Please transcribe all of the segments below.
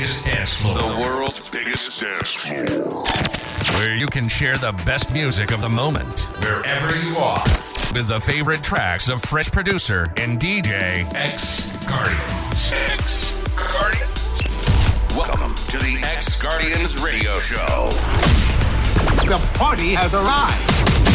biggest dance floor. The world's biggest dance floor. Where you can share the best music of the moment, wherever you are, with the favorite tracks of fresh producer and DJ X Guardians. Welcome to the X Guardians Radio Show. The party has arrived.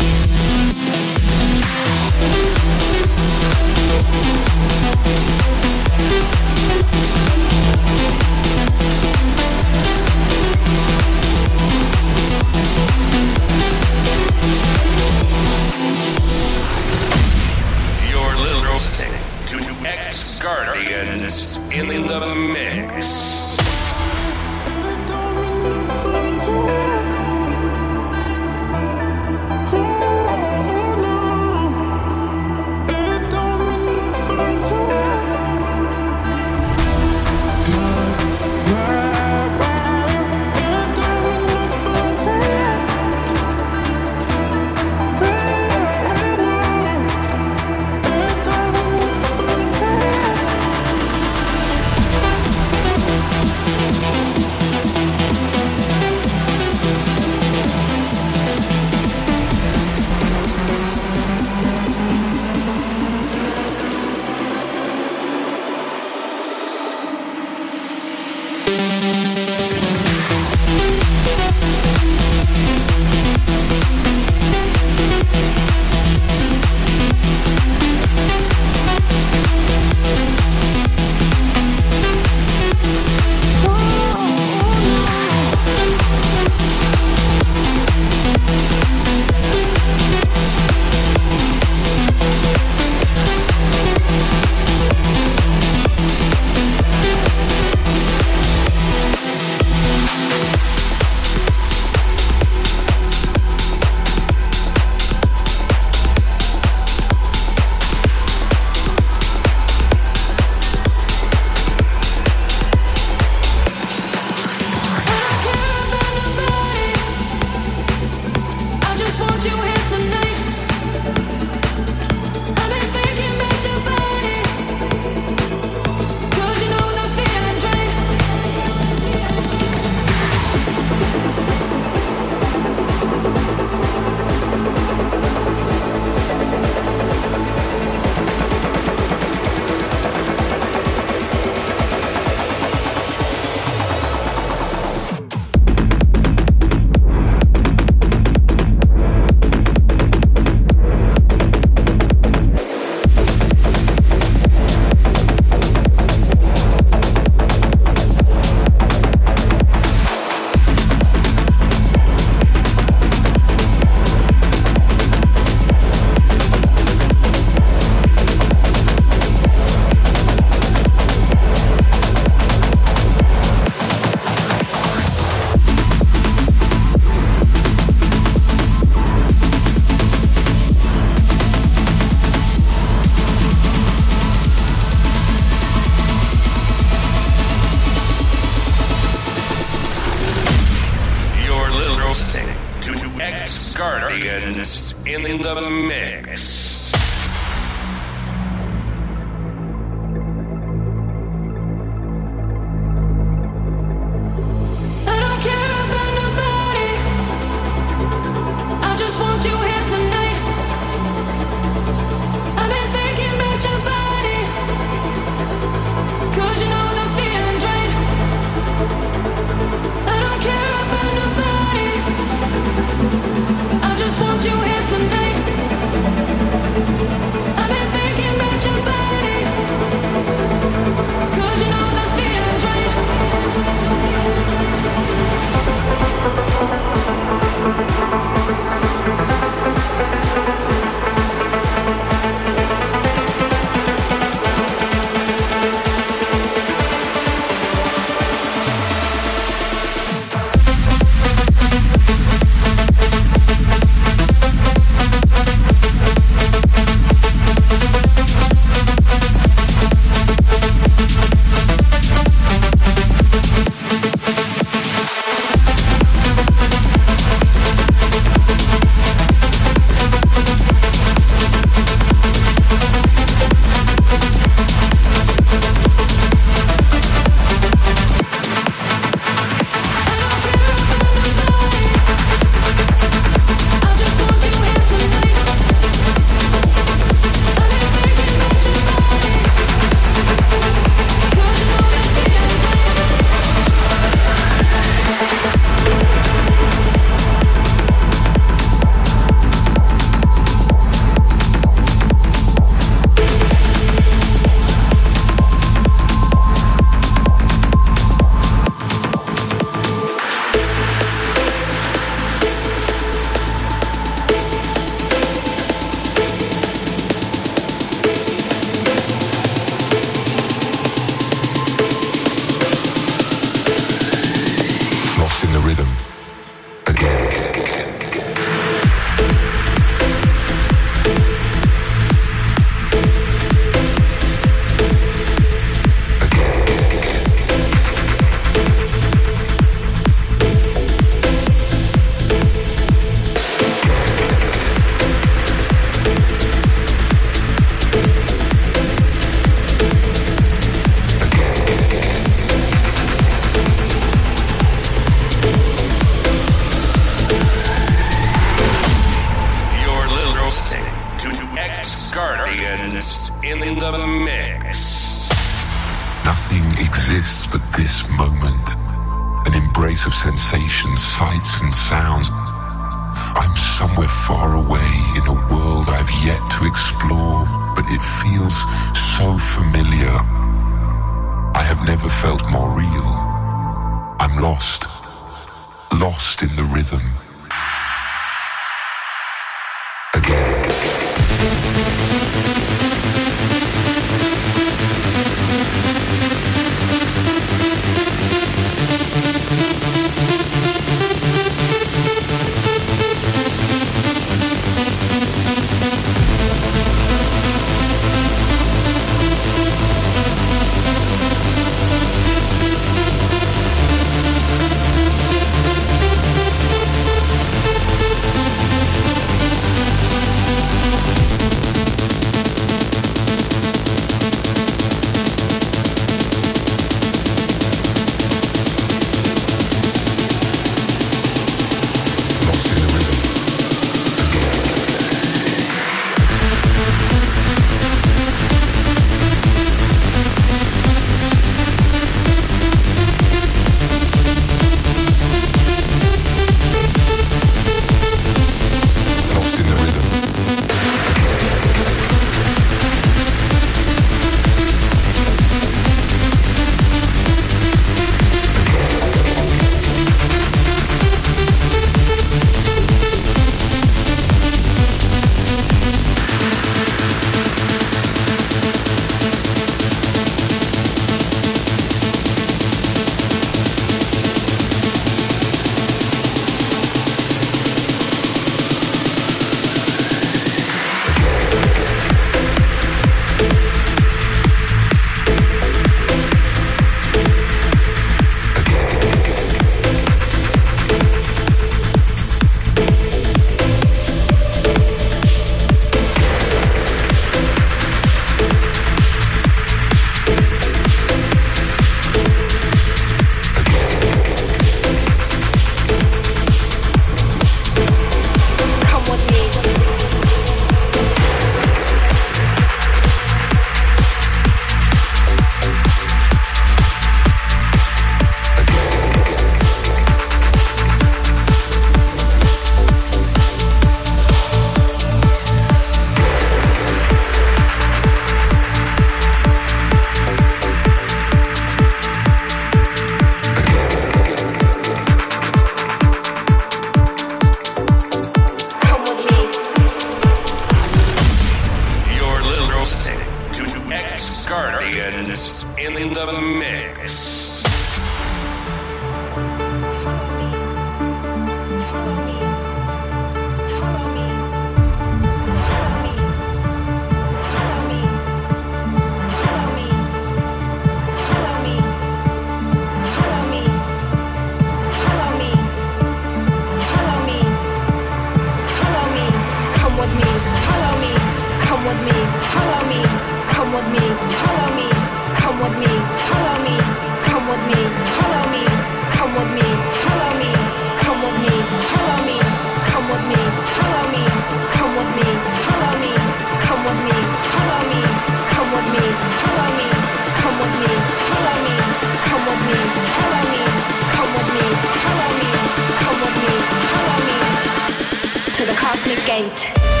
Gate.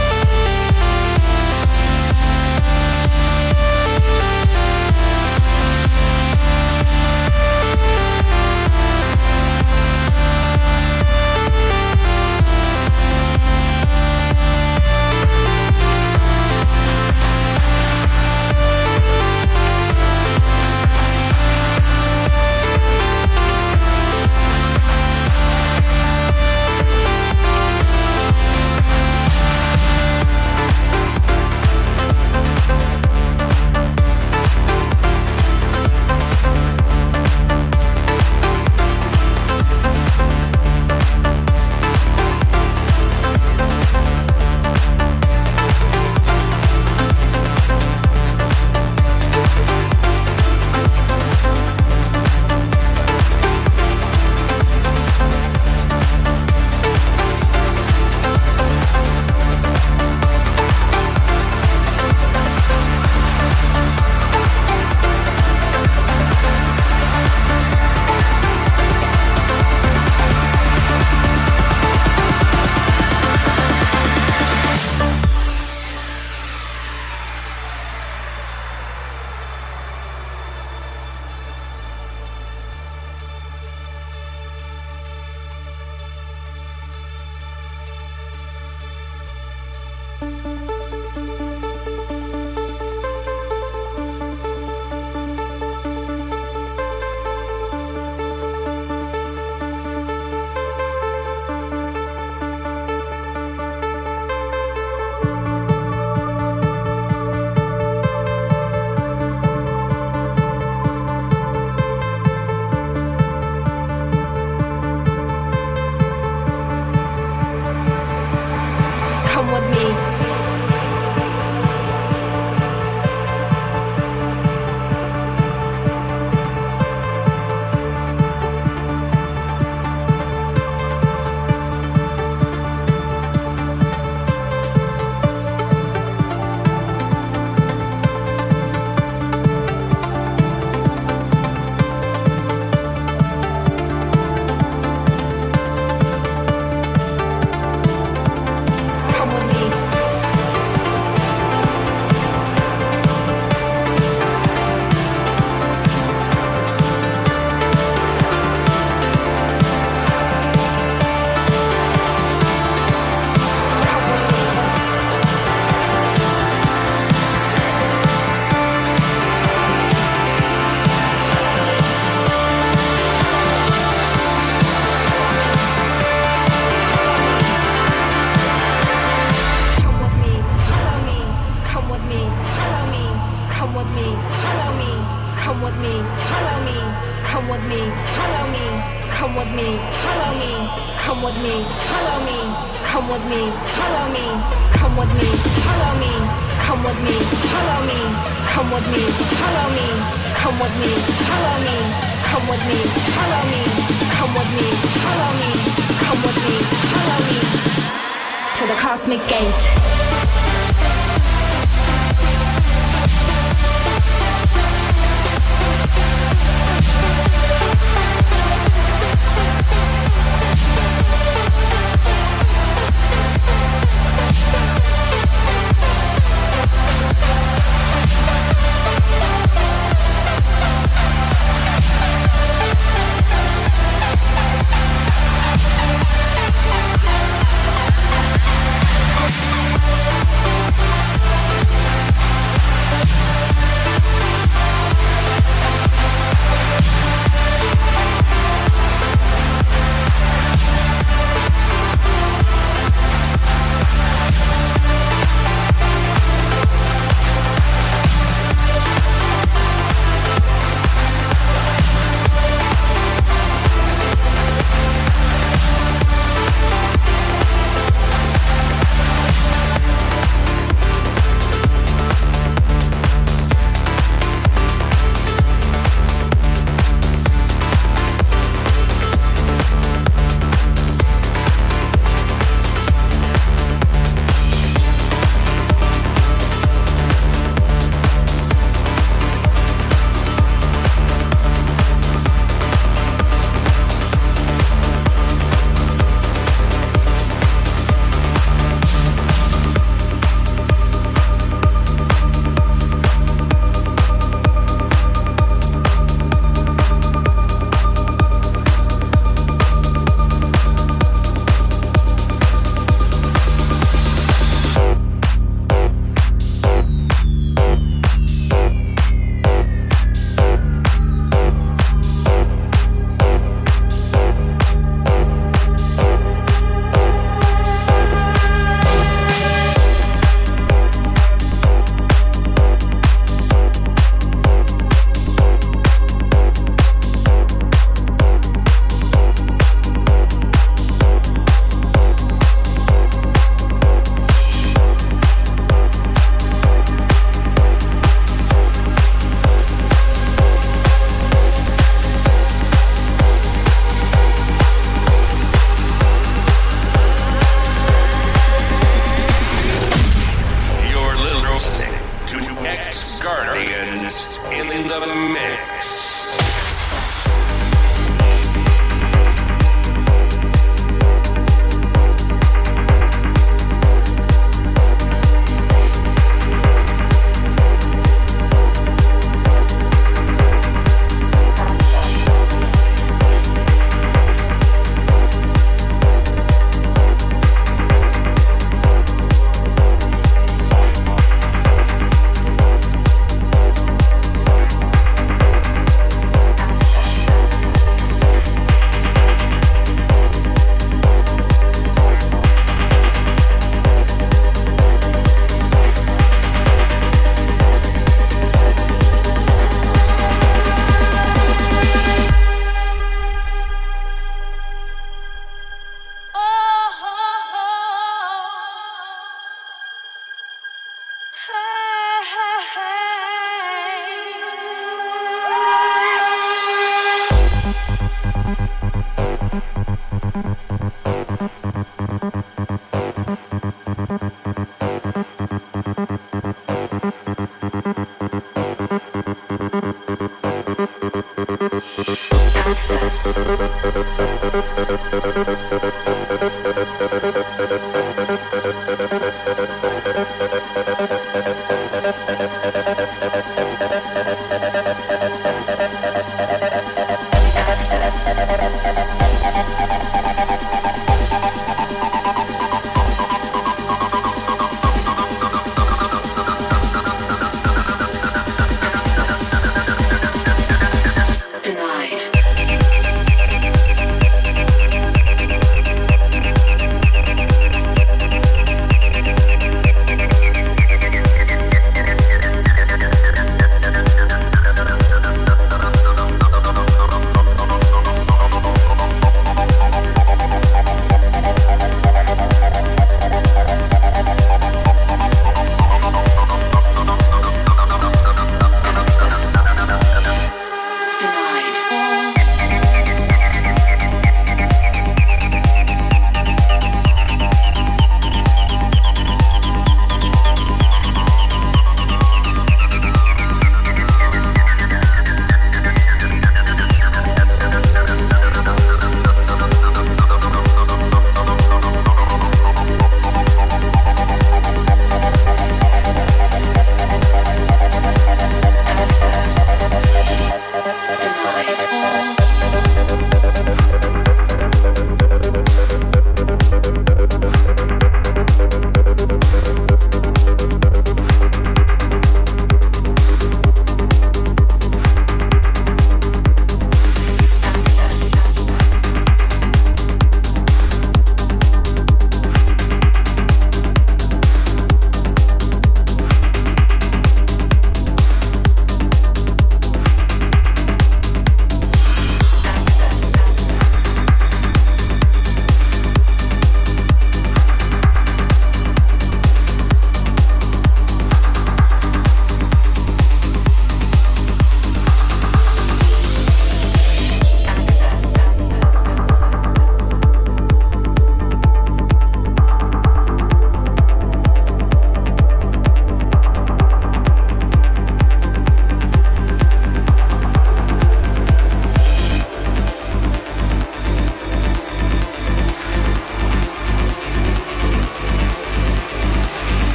follow me, come with me, follow me, come with me, follow me, come with me, follow me, come with me, follow me, come with me, follow me, come with me, follow me, come with me, follow me, come with me, follow me, come with me, follow me, come with me, follow me, come with me, follow me to the cosmic gate.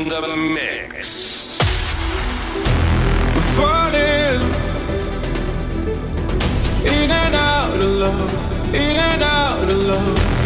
in the mix. We're falling in and out of love, in and out of love.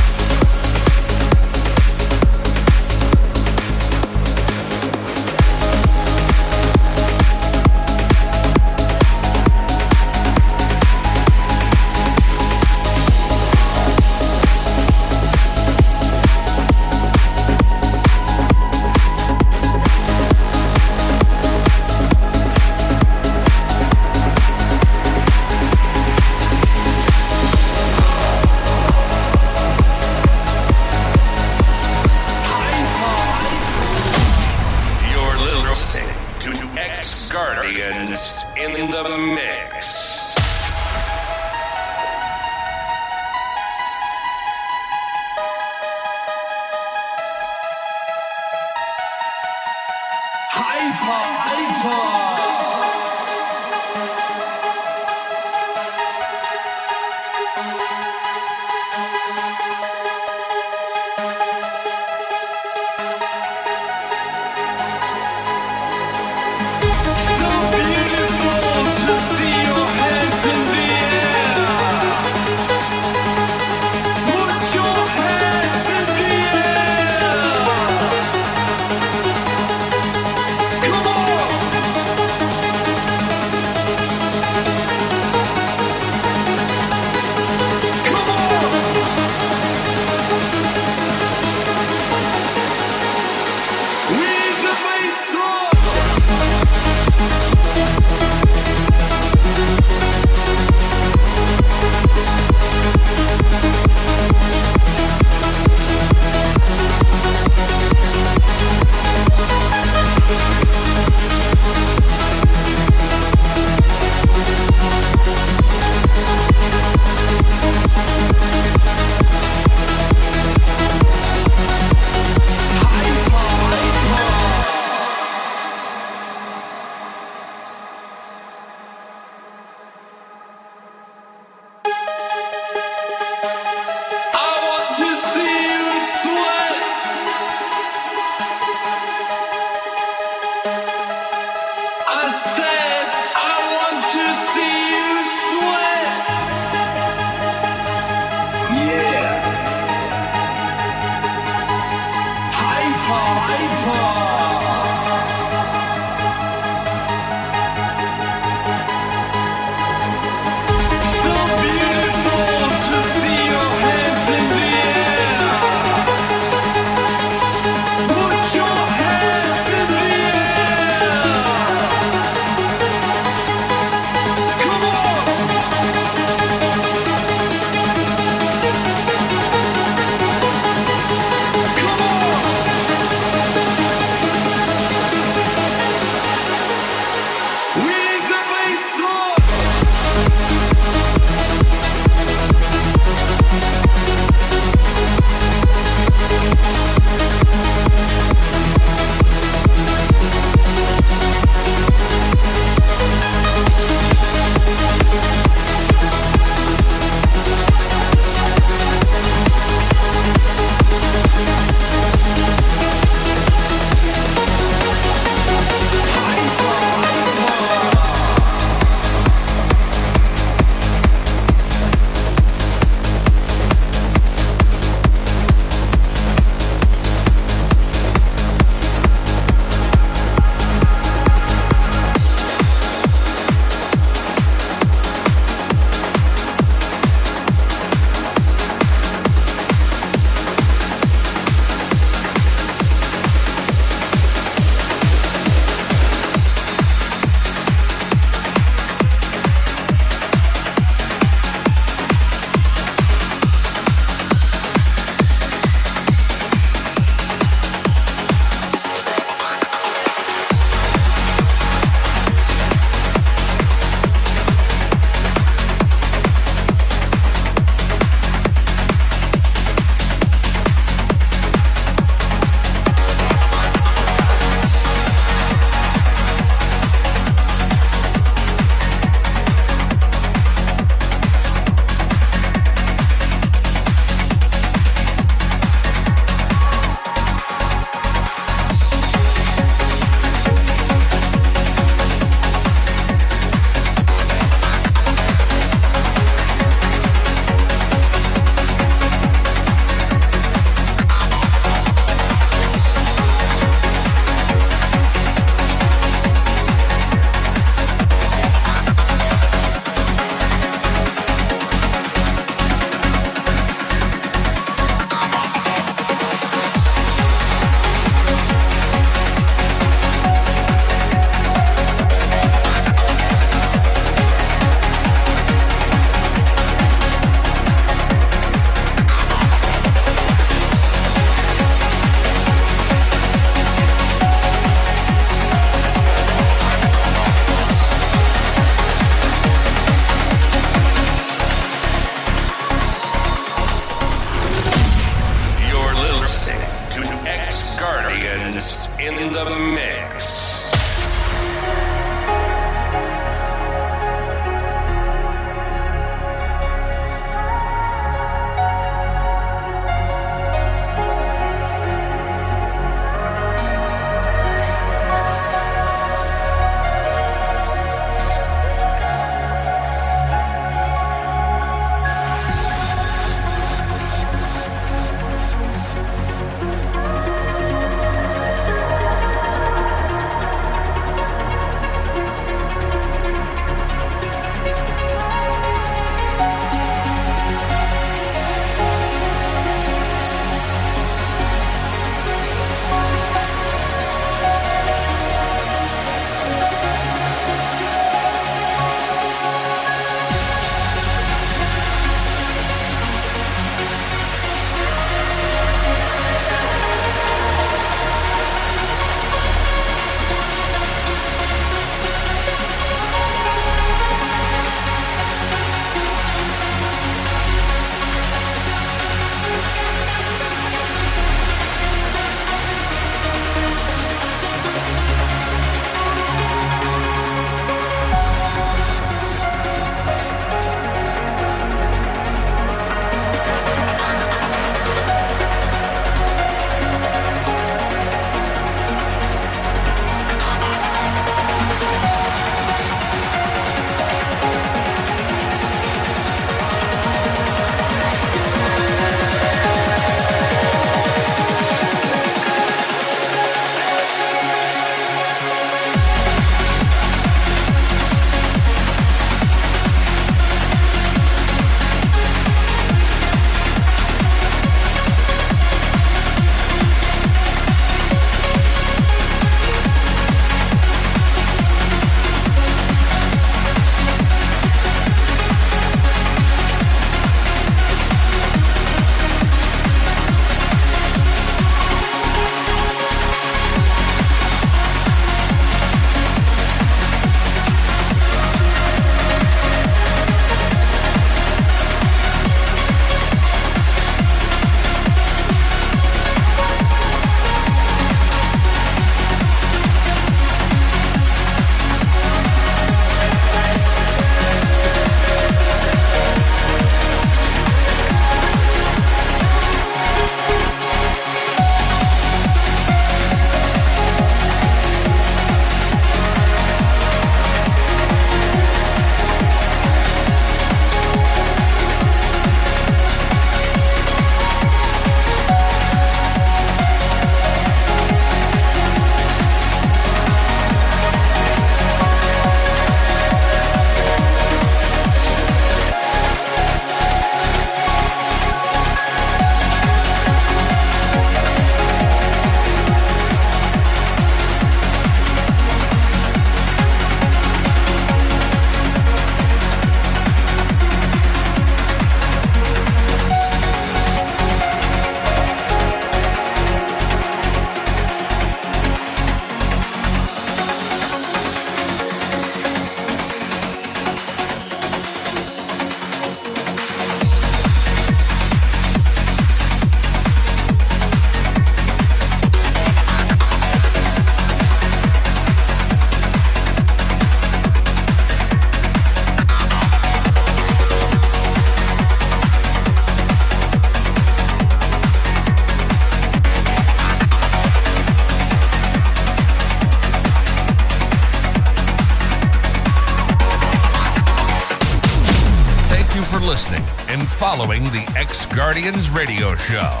Following the X Guardians radio show.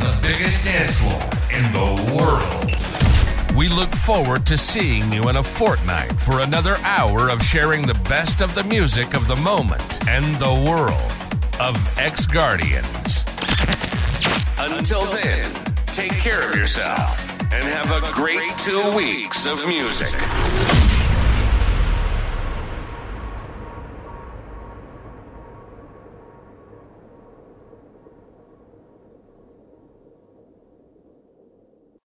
The biggest dance floor in the world. We look forward to seeing you in a fortnight for another hour of sharing the best of the music of the moment and the world of X Guardians. Until then, take care of yourself and have a great two weeks of music.